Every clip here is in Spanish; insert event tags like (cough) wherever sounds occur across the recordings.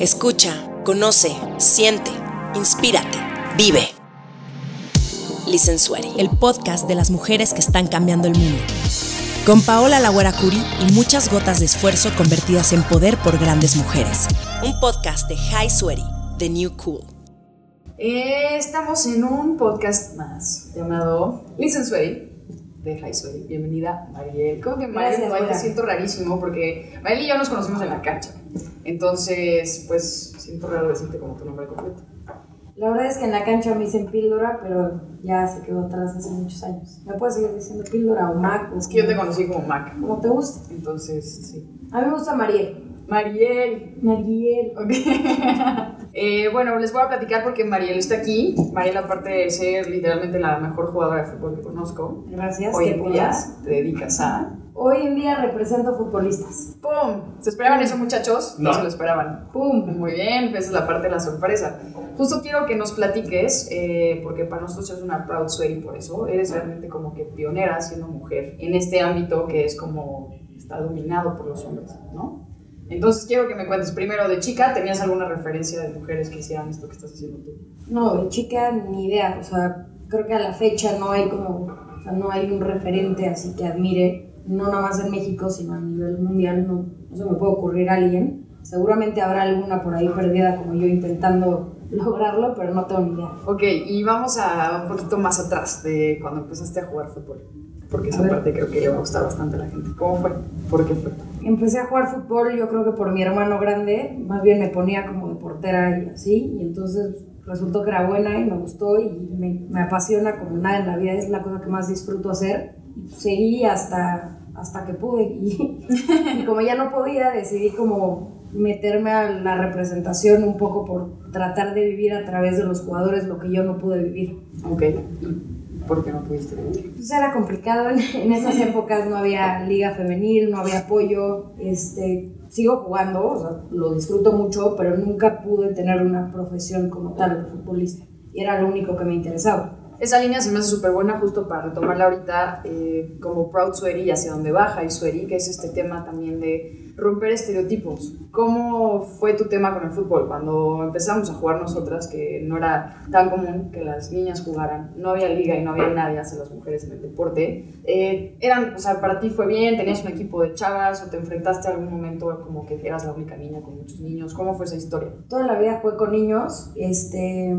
Escucha, conoce, siente, inspírate, vive. Licensuari, el podcast de las mujeres que están cambiando el mundo. Con Paola Lagüera Curi y muchas gotas de esfuerzo convertidas en poder por grandes mujeres. Un podcast de High Sweaty, The New Cool. Eh, estamos en un podcast más llamado Listen Sweaty de High Sweaty. Bienvenida, Mariel. ¿Cómo que Mariel? Gracias, me siento rarísimo porque Mariel y yo nos conocimos en la cancha. Entonces, pues siento raro decirte como tu nombre completo. La verdad es que en la cancha me dicen píldora, pero ya se quedó atrás hace muchos años. ¿Me puedes seguir diciendo píldora o Mac? o Es que yo te conocí como Mac. Como te gusta. Entonces, sí. A mí me gusta Mariel. Mariel. Mariel. Ok. (laughs) Eh, bueno, les voy a platicar porque Mariel está aquí. Mariel, aparte de ser literalmente la mejor jugadora de fútbol que conozco, Gracias. hoy ¿qué en día te dedicas a Hoy en día represento futbolistas. ¡Pum! ¿Se esperaban eso, muchachos? No, No. se lo esperaban. ¡Pum! Muy bien, esa es la parte de la sorpresa. Justo quiero que nos platiques, eh, porque para nosotros es una proud sweaty por eso. Eres realmente como que pionera siendo mujer en este ámbito que es como está dominado por los hombres, ¿no? Entonces quiero que me cuentes primero de chica, ¿tenías alguna referencia de mujeres que hicieran esto que estás haciendo tú? No, de chica ni idea. O sea, creo que a la fecha no hay como. O sea, no hay un referente así que admire. No nada más en México, sino a nivel mundial. No, no se me puede ocurrir alguien. Seguramente habrá alguna por ahí perdida como yo intentando (laughs) lograrlo, pero no tengo ni idea. Ok, y vamos a un poquito más atrás de cuando empezaste a jugar fútbol, porque esa A parte creo que le va a gustar bastante a la gente. ¿Cómo fue? ¿Por qué fue? Empecé a jugar fútbol, yo creo que por mi hermano grande, más bien me ponía como de portera y así, y entonces resultó que era buena y me gustó y me, me apasiona como nada en la vida, es la cosa que más disfruto hacer. Seguí hasta, hasta que pude y, y como ya no podía, decidí como meterme a la representación un poco por tratar de vivir a través de los jugadores lo que yo no pude vivir. Ok, ¿y por qué no pudiste vivir? Pues era complicado, en, en esas épocas no había liga femenil, no había apoyo, este, sigo jugando, o sea, lo disfruto mucho, pero nunca pude tener una profesión como tal de futbolista, y era lo único que me interesaba. Esa línea se me hace súper buena justo para retomarla ahorita eh, como Proud Sweaty y hacia donde baja y Sweaty, que es este tema también de romper estereotipos. ¿Cómo fue tu tema con el fútbol? Cuando empezamos a jugar nosotras, que no era tan común que las niñas jugaran, no había liga y no había nadie hacia las mujeres en el deporte, eh, eran, o sea, para ti fue bien, tenías un equipo de chavas o te enfrentaste a algún momento como que eras la única niña con muchos niños, ¿cómo fue esa historia? Toda la vida jugué con niños, este,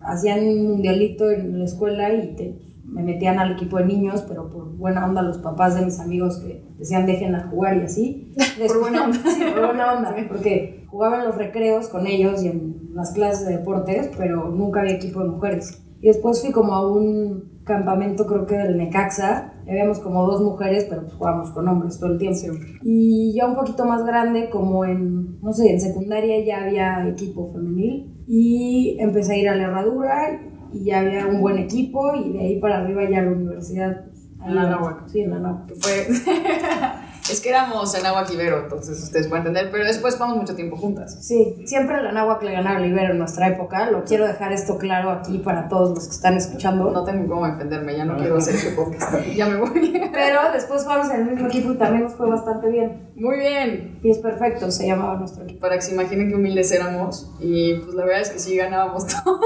hacían un mundialito en la escuela y te- me metían al equipo de niños, pero por buena onda los papás de mis amigos que decían dejen a jugar y así. (laughs) Por buena onda. (laughs) Sí, por buena onda, porque jugaba en los recreos con ellos y en las clases de deportes, pero nunca había equipo de mujeres. Y después fui como a un campamento, creo que del Necaxa, habíamos como dos mujeres, pero pues jugábamos con hombres todo el tiempo. Y ya un poquito más grande, como en, no sé, en secundaria ya había equipo femenil y empecé a ir a la herradura y ya había un buen equipo y de ahí para arriba ya la universidad. En la Anáhuac. Sí, en la fue... (laughs) es que éramos en agua Quibero, entonces ustedes pueden entender, pero después pasamos mucho tiempo juntas. Sí, siempre la Anáhuac le ganaba a Libero en nuestra época. Lo quiero dejar esto claro aquí para todos los que están escuchando. No tengo cómo defenderme, ya no quiero hacer este podcast, (laughs) ya me voy. Pero después jugamos en el mismo equipo y también nos fue bastante bien. Muy bien, Pies perfectos se llamaba nuestro equipo. para que se imaginen qué humildes éramos y pues la verdad es que sí ganábamos (laughs) todo.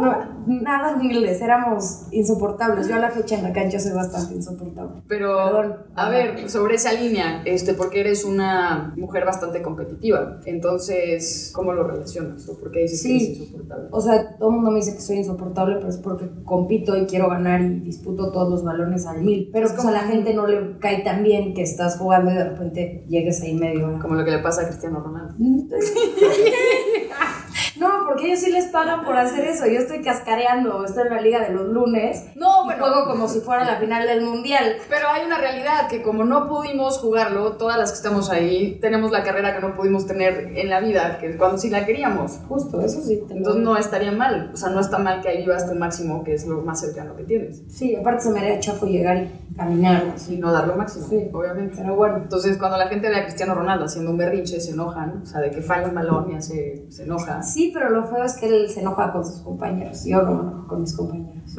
No, nada humildes, éramos insoportables. Yo a la fecha en la cancha soy bastante insoportable. Pero, Perdón. a ver, sobre esa línea, este, porque eres una mujer bastante competitiva, entonces, ¿cómo lo relacionas? ¿O por qué dices Sí. que eres insoportable? O sea, todo el mundo me dice que soy insoportable, pero es porque compito y quiero ganar y disputo todos los balones al mil. Pero Es pues a como- la gente no le cae tan bien que estás jugando y de repente llegues ahí medio. Como lo que le pasa a Cristiano Ronaldo. (laughs) No, porque ellos sí les pagan por hacer eso. Yo estoy cascareando, estoy en la liga de los lunes. No, y bueno. juego como si fuera la final del mundial. Pero hay una realidad que como no pudimos jugarlo, todas las que estamos ahí tenemos la carrera que no pudimos tener en la vida, que cuando sí la queríamos. Justo, eso sí. Entonces no estaría mal, o sea, no está mal que ahí vivas tu máximo, que es lo más cercano que tienes. Sí, aparte se me haría chafo llegar y caminar. Y no dar lo máximo, Sí. obviamente. Pero bueno, Entonces cuando la gente ve a Cristiano Ronaldo haciendo un berrinche, se enojan, o sea, de que falla un balón y hace, se enoja. sí, pero lo feo es que él se enoja con sus compañeros. Yo no me enojo con mis compañeros. (laughs)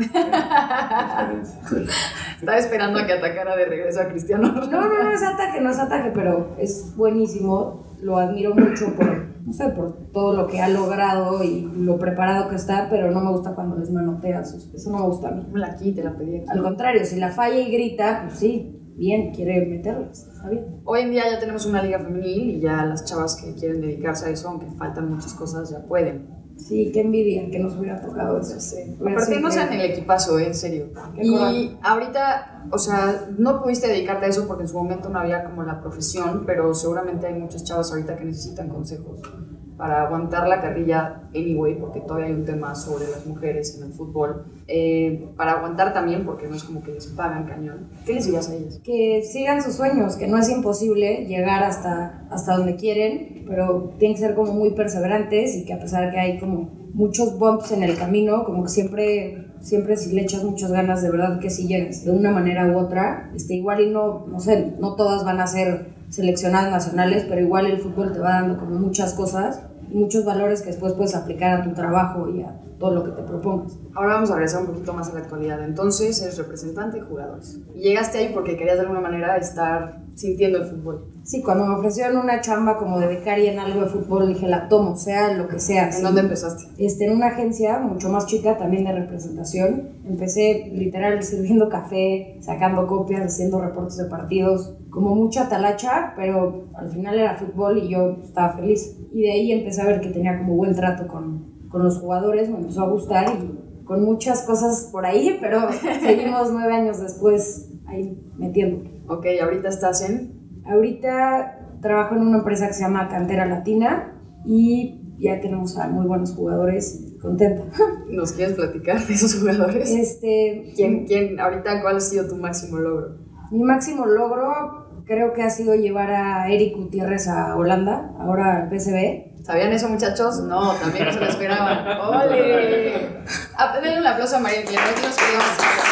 Estaba esperando a que atacara de regreso a Cristiano No, no, no es ataque, no es ataque, pero es buenísimo. Lo admiro mucho por no sé, por todo lo que ha logrado y lo preparado que está, pero no me gusta cuando les manoteas, eso no me gusta a mí. Me la quite, la pedí aquí. Al contrario, si la falla y grita, pues sí, bien, quiere meterlas, está bien. Hoy en día ya tenemos una liga femenil y ya las chavas que quieren dedicarse a eso, aunque faltan muchas cosas, ya pueden. Sí, qué envidia que nos hubiera tocado eso. Sí. Aparte no sean el equipazo, ¿eh? en serio. y ahorita, o sea, no pudiste dedicarte a eso porque en su momento no había como la profesión, pero seguramente hay muchas chavas ahorita que necesitan consejos para aguantar la carrilla anyway, porque todavía hay un tema sobre las mujeres en el fútbol, eh, para aguantar también, porque no es como que les pagan cañón. ¿Qué les dirías a ellas? Que sigan sus sueños, que no es imposible llegar hasta, hasta donde quieren, pero tienen que ser como muy perseverantes y que a pesar que hay como muchos bumps en el camino, como que siempre, siempre si le echas muchas ganas, de verdad que si llegas de una manera u otra, este, igual y no, no sé, no todas van a ser seleccionadas nacionales, pero igual el fútbol te va dando como muchas cosas muchos valores que después puedes aplicar a tu trabajo y a todo lo que te propongas. Ahora vamos a regresar un poquito más a la actualidad. Entonces, eres representante de jugadores. Llegaste ahí porque querías de alguna manera estar sintiendo el fútbol. Sí, cuando me ofrecieron una chamba como de becaria en algo de fútbol, dije, la tomo, sea lo que sea. ¿En dónde empezaste? Este, en una agencia mucho más chica, también de representación. Empecé literal sirviendo café, sacando copias, haciendo reportes de partidos, como mucha talacha, pero al final era fútbol y yo estaba feliz. Y de ahí empecé a ver que tenía como buen trato con, con los jugadores, me empezó a gustar y con muchas cosas por ahí, pero (laughs) seguimos nueve años después ahí metiendo. Ok, ahorita estás en... Ahorita trabajo en una empresa que se llama Cantera Latina y ya tenemos a muy buenos jugadores, contenta. (laughs) ¿Nos quieres platicar de esos jugadores? Este, ¿Quién, quién, ahorita cuál ha sido tu máximo logro? Mi máximo logro creo que ha sido llevar a Eric Gutiérrez a Holanda, ahora al PSV. ¿Sabían eso, muchachos? No, también no se lo esperaban. (laughs) ¡Ole! Denle un aplauso a María, que ya no nos tiene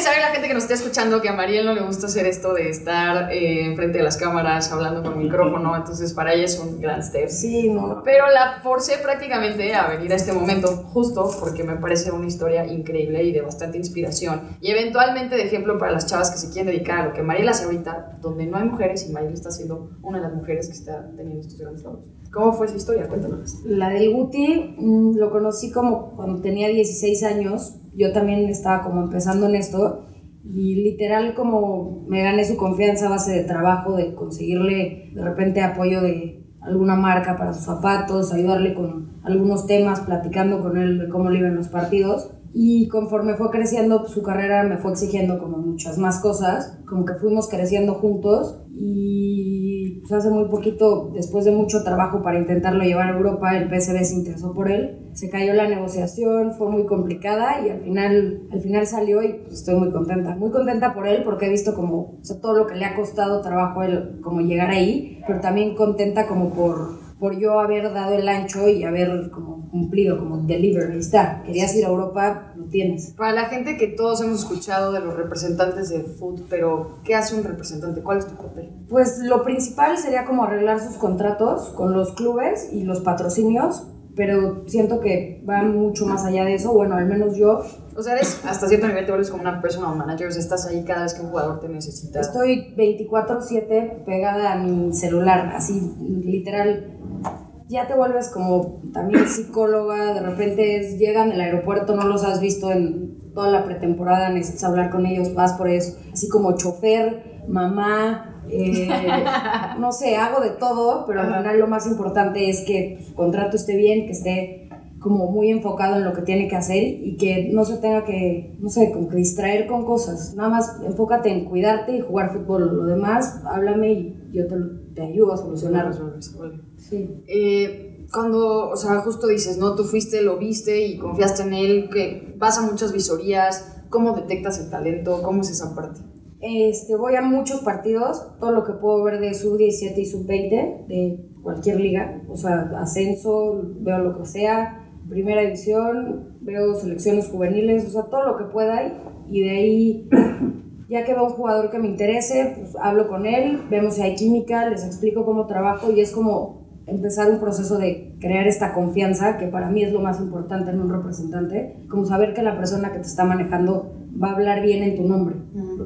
que saber la gente que nos está escuchando que a Mariel no le gusta hacer esto de estar eh, enfrente de las cámaras hablando con micrófono, (laughs) entonces para ella es un gran step. Sí, no. Pero la forcé prácticamente a venir a este momento justo porque me parece una historia increíble y de bastante inspiración y eventualmente de ejemplo para las chavas que se quieren dedicar a lo que Mariel hace ahorita, donde no hay mujeres y Mariel está siendo una de las mujeres que está teniendo estos grandes logros. ¿Cómo fue esa historia? Cuéntanos. La del Guti mm, lo conocí como cuando tenía 16 años. Yo también estaba como empezando en esto y literal como me gané su confianza a base de trabajo, de conseguirle de repente apoyo de alguna marca para sus zapatos, ayudarle con algunos temas, platicando con él de cómo le iban los partidos. Y conforme fue creciendo su carrera me fue exigiendo como muchas más cosas, como que fuimos creciendo juntos y pues hace muy poquito, después de mucho trabajo para intentarlo llevar a Europa, el PSV se interesó por él, se cayó la negociación, fue muy complicada y al final, al final salió y pues, estoy muy contenta, muy contenta por él porque he visto como o sea, todo lo que le ha costado trabajo él como llegar ahí, pero también contenta como por por yo haber dado el ancho y haber como cumplido, como deliver, ahí está. Querías ir a Europa, lo tienes. Para la gente que todos hemos escuchado de los representantes de food, pero ¿qué hace un representante? ¿Cuál es tu papel? Pues lo principal sería como arreglar sus contratos con los clubes y los patrocinios, pero siento que va mucho más allá de eso, bueno, al menos yo. O sea, eres, hasta cierto nivel te vuelves como una personal manager, o sea, estás ahí cada vez que un jugador te necesita. Estoy 24/7 pegada a mi celular, así literal ya te vuelves como también psicóloga, de repente llegan del aeropuerto, no los has visto en toda la pretemporada, necesitas hablar con ellos, vas por eso, así como chofer, mamá, eh, no sé, hago de todo, pero al final lo más importante es que su contrato esté bien, que esté como muy enfocado en lo que tiene que hacer y que no se tenga que, no sé, como que distraer con cosas. Nada más enfócate en cuidarte y jugar fútbol. Lo demás, háblame y yo te, te ayudo a solucionar. Sí. Eh, cuando, o sea, justo dices, ¿no? Tú fuiste, lo viste y confiaste en él, que vas a muchas visorías, ¿cómo detectas el talento? ¿Cómo es esa parte? Este, voy a muchos partidos, todo lo que puedo ver de sub-17 y sub-20, de cualquier liga, o sea, ascenso, veo lo que sea, primera división, veo selecciones juveniles, o sea, todo lo que pueda y de ahí, (clears throat) ya que veo un jugador que me interese, pues hablo con él, vemos si hay química, les explico cómo trabajo y es como empezar un proceso de crear esta confianza, que para mí es lo más importante en un representante, como saber que la persona que te está manejando va a hablar bien en tu nombre,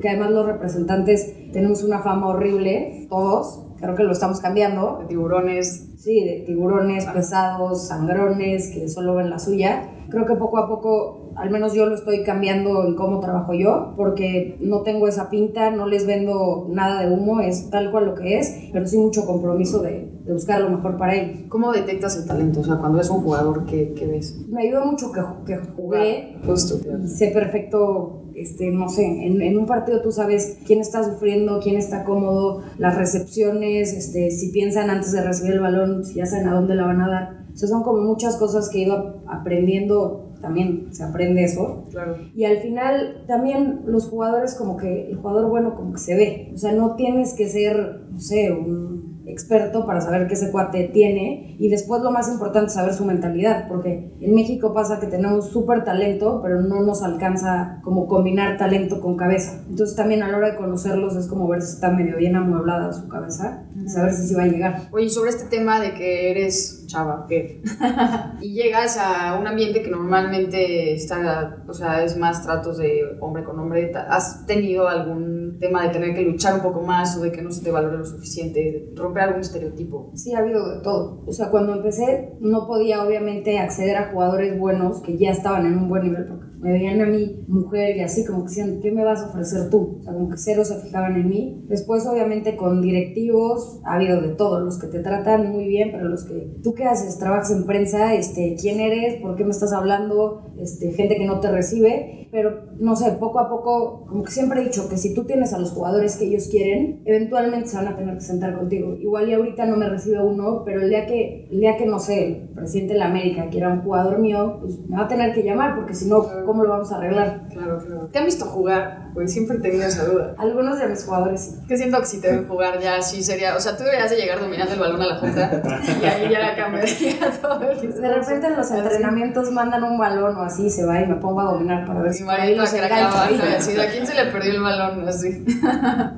porque además los representantes tenemos una fama horrible, todos, creo que lo estamos cambiando. De tiburones. Sí, de tiburones pesados, sangrones, que solo ven la suya. Creo que poco a poco, al menos yo lo estoy cambiando en cómo trabajo yo, porque no tengo esa pinta, no les vendo nada de humo, es tal cual lo que es, pero sí mucho compromiso de, de buscar lo mejor para ellos. ¿Cómo detectas el talento? O sea, cuando es un jugador, ¿qué, qué ves? Me ayuda mucho que, que jugué Justo, claro. sé perfecto, este, no sé, en, en, un partido tú sabes quién está sufriendo, quién está cómodo, las recepciones, este, si piensan antes de recibir el balón, si ya saben a dónde la van a dar. O sea, son como muchas cosas que he ido aprendiendo, también se aprende eso. Claro. Y al final también los jugadores como que, el jugador bueno como que se ve. O sea, no tienes que ser, no sé, un experto para saber qué ese cuate tiene y después lo más importante es saber su mentalidad, porque en México pasa que tenemos súper talento, pero no nos alcanza como combinar talento con cabeza. Entonces también a la hora de conocerlos es como ver si está medio bien amueblada su cabeza, saber si sí va a llegar. Oye, sobre este tema de que eres chava, ¿qué? (laughs) y llegas a un ambiente que normalmente está, o sea, es más tratos de hombre con hombre, ¿has tenido algún tema de tener que luchar un poco más o de que no se te valore lo suficiente, romper algún estereotipo? Sí, ha habido de todo. O sea, cuando empecé no podía obviamente acceder a jugadores buenos que ya estaban en un buen nivel porque me veían a mí mujer y así como que decían, ¿qué me vas a ofrecer tú? O sea, como que cero se fijaban en mí. Después obviamente con directivos ha habido de todo, los que te tratan muy bien, pero los que, ¿tú qué haces? ¿Trabajas en prensa? Este, ¿Quién eres? ¿Por qué me estás hablando? Este, gente que no te recibe, pero no sé, poco a poco, como que siempre he dicho que si tú tienes a los jugadores que ellos quieren, eventualmente se van a tener que sentar contigo. Igual y ahorita no me recibe uno, pero el día que, el día que no sé, el presidente de la América quiera un jugador mío, pues me va a tener que llamar, porque si no, ¿cómo lo vamos a arreglar? Claro, claro. ¿Te han visto jugar? Pues siempre he tenido esa duda. Algunos de mis jugadores sí. Que siento que si te ven jugar ya sí sería, o sea, tú deberías de llegar dominando el balón a la junta y ahí ya cambiaría (laughs) todo el De repente en los entrenamientos mandan un balón o así, se va y me pongo a dominar para ver si los que engancho. abajo, así, ¿a quién se le perdió el balón? Así. (laughs)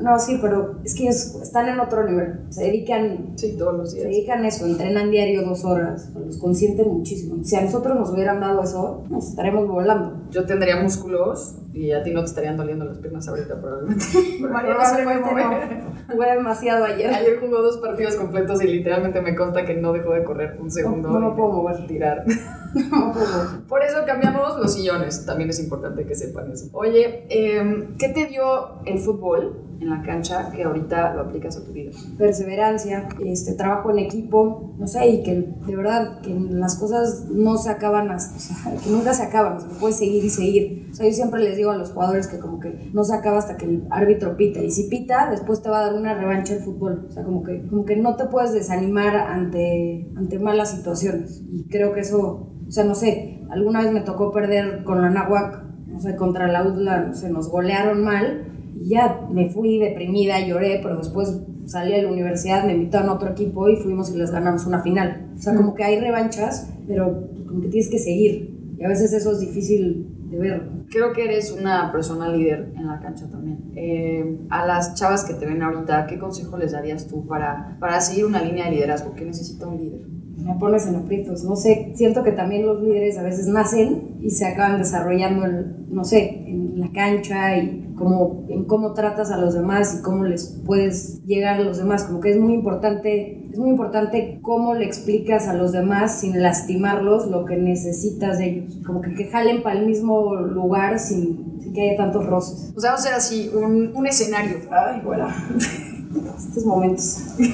No, sí, pero es que ellos están en otro nivel. Se dedican Sí, todos los Se días. dedican a eso, entrenan diario dos horas, los consienten muchísimo. Si a nosotros nos hubieran dado eso, nos estaremos volando. Yo tendría músculos y a ti no te estarían doliendo las piernas ahorita probablemente. (laughs) María no se Probablemente mover. no. Jugué demasiado ayer. Ayer jugó dos partidos completos y literalmente me consta que no dejó de correr un segundo. No, (laughs) no puedo mover. Tirar. No puedo. Por eso cambiamos los sillones. También es importante que sepan eso. Oye, eh, ¿qué te dio el fútbol en la cancha que ahorita lo aplicas a tu vida? Perseverancia, este, trabajo en equipo, no sé, y que de verdad que las cosas no se acaban, hasta, o sea, que nunca se acaban, o sea, puedes seguir y seguir. O sea, yo siempre les digo a los jugadores que como que no se acaba hasta que el árbitro pita, y si pita, después te va a dar una revancha el fútbol. O sea, como que, como que no te puedes desanimar ante, ante malas situaciones. Y creo que eso, o sea, no sé, alguna vez me tocó perder con la Nahuac, no sé, contra la UDLA, no sé, nos golearon mal y ya me fui deprimida, lloré, pero después salí de la universidad, me invitaron a otro equipo y fuimos y les ganamos una final. O sea, como que hay revanchas, pero como que tienes que seguir. Y a veces eso es difícil de ver. Creo que eres una persona líder en la cancha también. Eh, a las chavas que te ven ahorita, ¿qué consejo les darías tú para, para seguir una línea de liderazgo? ¿Qué necesita un líder? Me pones en aprietos, no sé, siento que también los líderes a veces nacen y se acaban desarrollando, no sé, en la cancha y como, en cómo tratas a los demás y cómo les puedes llegar a los demás, como que es muy importante, es muy importante cómo le explicas a los demás sin lastimarlos lo que necesitas de ellos, como que, que jalen para el mismo lugar sin, sin que haya tantos roces. O sea, vamos a hacer así, un, un escenario. Ay, bueno, (laughs) estos momentos. (laughs)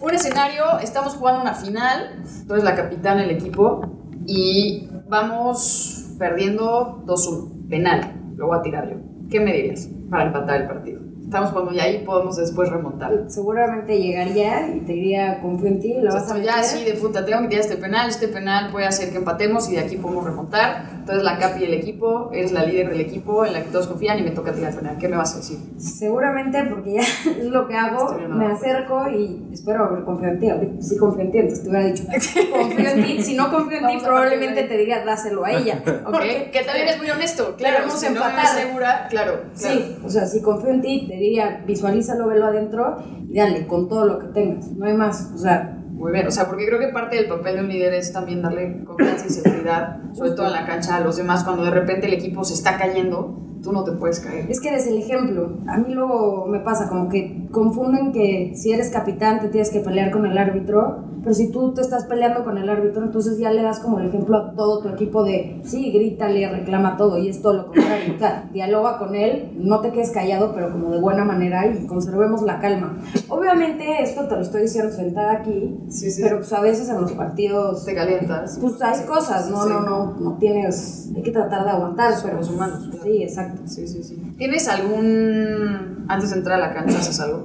Un escenario, estamos jugando una final, tú eres la capitana del equipo y vamos perdiendo 2-1, penal, lo voy a tirar yo. ¿Qué me dirías para empatar el partido? Estamos jugando ya y podemos después remontar. Seguramente llegaría y te diría, confío en ti, lo vas a meter. ya así de puta, tengo que tirar este penal, este penal puede hacer que empatemos y de aquí podemos remontar. Entonces la capi del equipo, eres la líder del equipo en la que todos confían y me toca tirar el penal. ¿Qué me vas a decir? Seguramente, porque ya (laughs) es lo que hago, me abajo. acerco y espero haber confiado en ti. Sí confío en ti, entonces te hubiera dicho, (laughs) confío en ti. Si no confío en ti, probablemente te diría, dáselo a ella. (laughs) ¿Ok? Que también es muy honesto. Claro, Queremos si no empatar. eres segura, claro. claro. Sí, o sea, si confío en ti, te diría, visualízalo, velo adentro y dale con todo lo que tengas. No hay más. O sea, Muy bien, o sea, porque creo que parte del papel de un líder es también darle confianza y seguridad, sobre todo en la cancha, a los demás, cuando de repente el equipo se está cayendo. tú no te puedes caer. Es que eres el ejemplo. A mí luego me pasa como que confunden que si eres capitán te tienes que pelear con el árbitro, pero si tú te estás peleando con el árbitro, entonces ya le das como el ejemplo a todo tu equipo de, sí, grítale, reclama todo, y es todo lo contrario. O sea, dialoga con él, no te quedes callado, pero como de buena manera y conservemos la calma. Obviamente esto te lo estoy diciendo sentada aquí, Sí, sí. pero pues a veces en los partidos Te calientas. pues hay cosas, no, Sí. no, no, no tienes, hay que tratar de aguantar, pero Somos humanos, claro. Sí, exacto. Sí, sí, sí. ¿Tienes algún. Antes de entrar a la cancha, haces algo?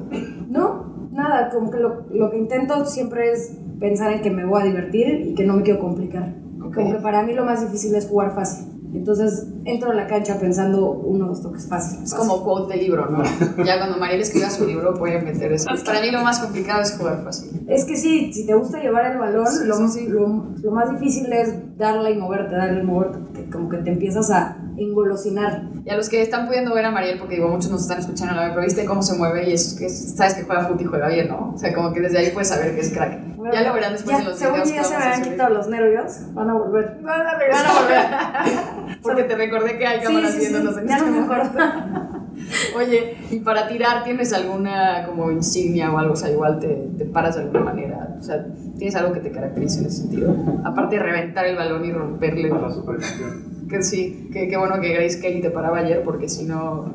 No, nada, como que lo, lo que intento siempre es pensar en que me voy a divertir y que no me quiero complicar. Ok. Como que para mí lo más difícil es jugar fácil. Entonces entro a la cancha pensando uno dos toques fácil. Es como quote de libro, ¿no? (laughs) Ya cuando Mariel escriba su libro puede meter eso. Para mí lo más complicado es jugar fácil. Es que sí, si te gusta llevar el balón, Sí, lo, sí, sí. Lo, lo más difícil es darle y moverte, darle y moverte, porque como que te empiezas a engolosinar. Y a los que están pudiendo ver a Mariel, porque digo, muchos nos están escuchando, ¿no? pero viste cómo se mueve y es que es- sabes que juega fútbol y juega bien, ¿no? O sea, como que desde ahí puedes saber que es crack. ya lo verán después Ya, en los según videos ya se me han quitado los nervios, van a volver. Van a regresar. Van a volver. (laughs) Porque te recordé que hay Sí, cámaras sí, sí, viéndonos en ya este no me momento. acuerdo. (laughs) Oye, y para tirar, ¿tienes alguna como insignia o algo? O sea, igual te, te paras de alguna manera. O sea, ¿tienes algo que te caracterice en ese sentido? Aparte de reventar el balón y romperle. Para la supercampeón. Que sí, que qué bueno que Grace Kelly te paraba ayer, porque si no.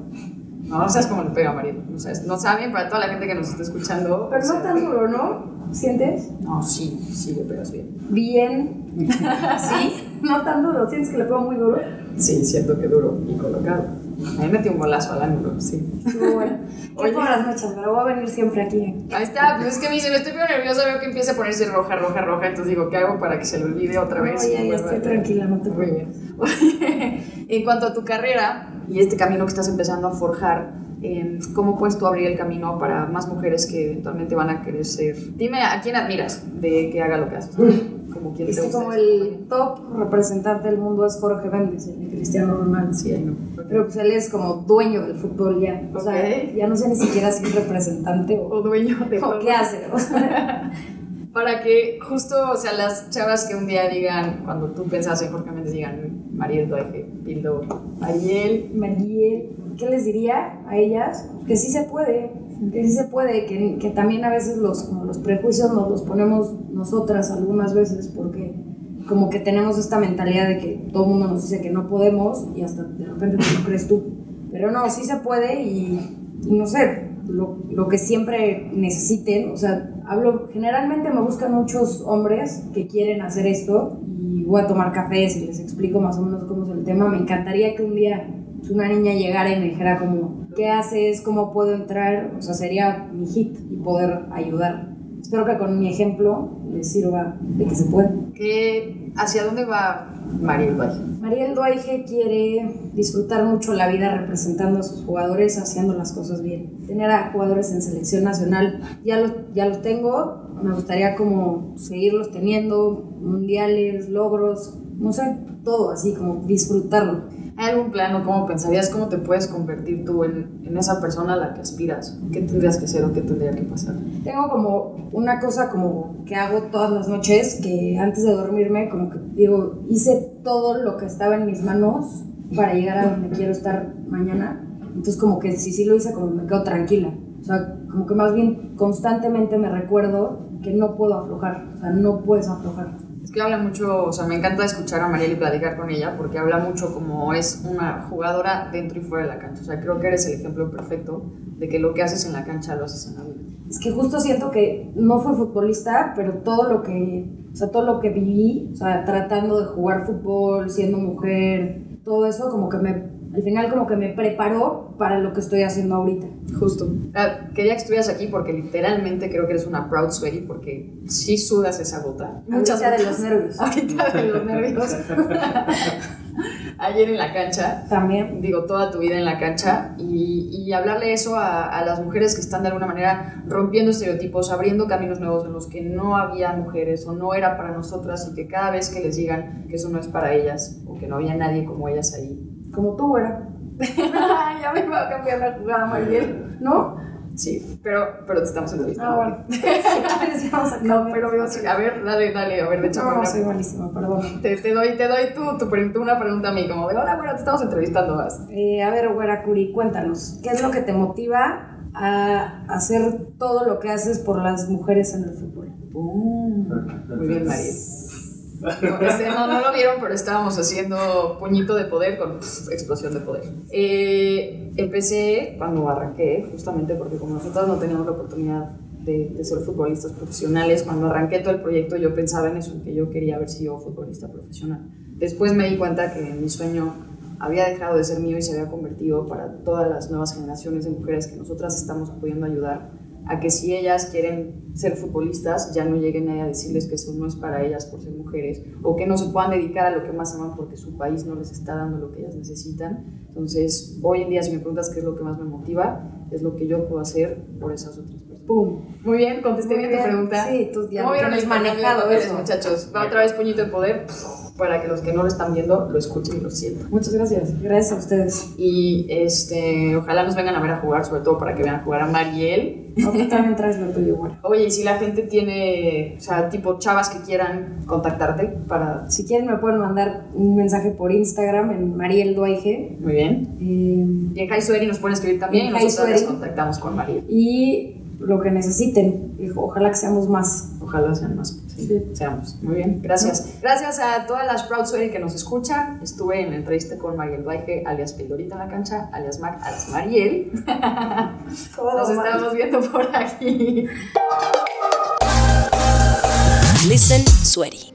No, no sabes cómo le pega a Mariel. O sea, no saben, para toda la gente que nos está escuchando. Pero no tan duro, ¿no? ¿Sientes? No, sí, sí le pegas bien. Bien. (laughs) (laughs) ¿Sí? No tan duro. ¿Sientes que le pego muy duro? Sí, siento que duro y colocado. A mí metió un golazo al ángulo, sí. Muy bueno. (laughs) Qué Oye. por las noches, pero voy a venir siempre aquí. Ahí está, pues es que me dice, me estoy poniendo nerviosa, veo que empieza a ponerse roja, roja, roja, entonces digo, ¿qué hago para que se le olvide otra No, vez? ya, Y ya vuelva estoy tranquila, no te Muy bien. Oye, (laughs) en cuanto a tu carrera y este camino que estás empezando a forjar, eh, ¿cómo puedes tú abrir el camino para más mujeres que eventualmente van a querer ser? Dime, ¿a quién admiras de que haga lo que haces? Como quién Es te gusta. como el top representante del mundo es Jorge Méndez, el Cristiano Ronaldo. Sí, no. Pero pues él es como dueño del fútbol ya. O sea, ya no sé ni siquiera si es representante o, O dueño de o todo. qué hace. O sea, (laughs) Para que justo, o sea, las chavas que un día digan, cuando tú pensás en Jorge Méndez, digan Mariel Dueje, Pildo, Ariel, Mariel, ¿qué les diría a ellas? Que sí se puede, que sí se puede, que, que también a veces los, como los prejuicios nos los ponemos nosotras algunas veces porque como que tenemos esta mentalidad de que todo el mundo nos dice que no podemos y hasta de repente te lo crees tú. Pero no, sí se puede y, y no sé, lo, lo que siempre necesiten, o sea, hablo, generalmente me buscan muchos hombres que quieren hacer esto y voy a tomar cafés y les explico más o menos cómo es el tema. Me encantaría que un día una niña llegara y me dijera como, ¿qué haces? ¿Cómo puedo entrar? O sea, sería mi hit y poder ayudar. Espero que con mi ejemplo les sirva de que se puede. ¿qué, ¿hacia dónde va Mariel Dueje? Mariel Duaige quiere disfrutar mucho la vida representando a sus jugadores, haciendo las cosas bien. Tener a jugadores en selección nacional, ya los, ya los tengo, me gustaría como seguirlos teniendo, mundiales, logros, no sé, todo así, como disfrutarlo. ¿Hay algún plan o cómo pensarías cómo te puedes convertir tú en, en esa persona a la que aspiras? ¿Qué tendrías que hacer o qué tendría que pasar? Tengo como una cosa como que hago todas las noches, que antes de dormirme como que digo, hice todo lo que estaba en mis manos para llegar a donde quiero estar mañana. Entonces como que si sí lo hice, como me quedo tranquila. O sea, como que más bien constantemente me recuerdo que no puedo aflojar. O sea, no puedes aflojar. Es que habla mucho, o sea, me encanta escuchar a Mariel y platicar con ella porque habla mucho como es una jugadora dentro y fuera de la cancha. O sea, creo que eres el ejemplo perfecto de que lo que haces en la cancha lo haces en la vida. Es que justo siento que no fui futbolista, pero todo lo que, o sea, todo lo que viví, o sea, tratando de jugar fútbol, siendo mujer, todo eso como que me, al final como que me preparó para lo que estoy haciendo ahorita. Justo. Ah, quería que estuvieras aquí porque literalmente creo que eres una proud sweaty porque sí sudas esa gota. Muchas de gotas. los nervios. (laughs) Ahorita de los nervios. (laughs) Ayer en la cancha. También. digo, toda tu vida en la cancha y, y hablarle eso a, a las mujeres que están de alguna manera rompiendo estereotipos, abriendo caminos nuevos en los que no había mujeres o no era para nosotras y que cada vez que les digan que eso no es para ellas o que no había nadie como ellas ahí. Como tú, era. (laughs) ya me va a cambiar la jugada, Mariel. ¿No? Sí, pero, pero te estamos entrevistando. Ah, bueno. (laughs) No, pero veo, a ver, dale, dale, a ver, de hecho. No, soy malísima, perdón. Te, te, doy, te doy tú, tu, tu, una pregunta a mí, como de, hola, bueno, te estamos entrevistando más. Eh, a ver, Güera Curi, cuéntanos, ¿qué es lo que te motiva a hacer todo lo que haces por las mujeres en el fútbol? muy bien, María. No, este, no, no, lo vieron, pero estábamos haciendo puñito de poder con explosión de poder. Eh, empecé cuando arranqué, justamente porque como nosotros no teníamos la oportunidad de, de, ser futbolistas profesionales, cuando arranqué todo el proyecto yo pensaba en eso, que yo quería haber sido futbolista profesional. Después me di cuenta que mi sueño había dejado de ser mío y se había convertido para todas las nuevas generaciones de mujeres que nosotras estamos pudiendo ayudar a que si ellas quieren ser futbolistas, ya no lleguen a decirles que eso no es para ellas por ser mujeres, o que no se puedan dedicar a lo que más aman porque su país no les está dando lo que ellas necesitan. Entonces, hoy en día, si me preguntas qué es lo que más me motiva, es lo que yo puedo hacer por esas otras personas. ¡Pum! Muy bien, contesté bien, tu pregunta. Sí, tú ya ¿Cómo vieron el manejado eso, muchachos? Va otra vez puñito de poder para que los que no lo están viendo lo escuchen y lo sientan. Muchas gracias. Gracias a ustedes. Y este, ojalá nos vengan a ver a jugar, sobre todo para que vean jugar a Mariel. No, también traes lo tuyo, bueno. (laughs) Oye, y si la gente tiene, o sea, tipo chavas que quieran contactarte para... Si quieren me pueden mandar un mensaje por Instagram en Mariel Duaige. Muy bien. Eh, y en High Sueri nos pueden escribir también y nosotros les contactamos con Mariel. Y lo que necesiten. Ojalá que seamos más. Ojalá sean más. Sí, seamos. Muy bien, gracias. Gracias a todas las Proud Sueri que nos escuchan. Estuve en la entrevista con Mariel Baige, alias Pildorita en la cancha, alias Mac, alias Mariel. (laughs) nos estamos viendo por aquí. Listen, Sueri.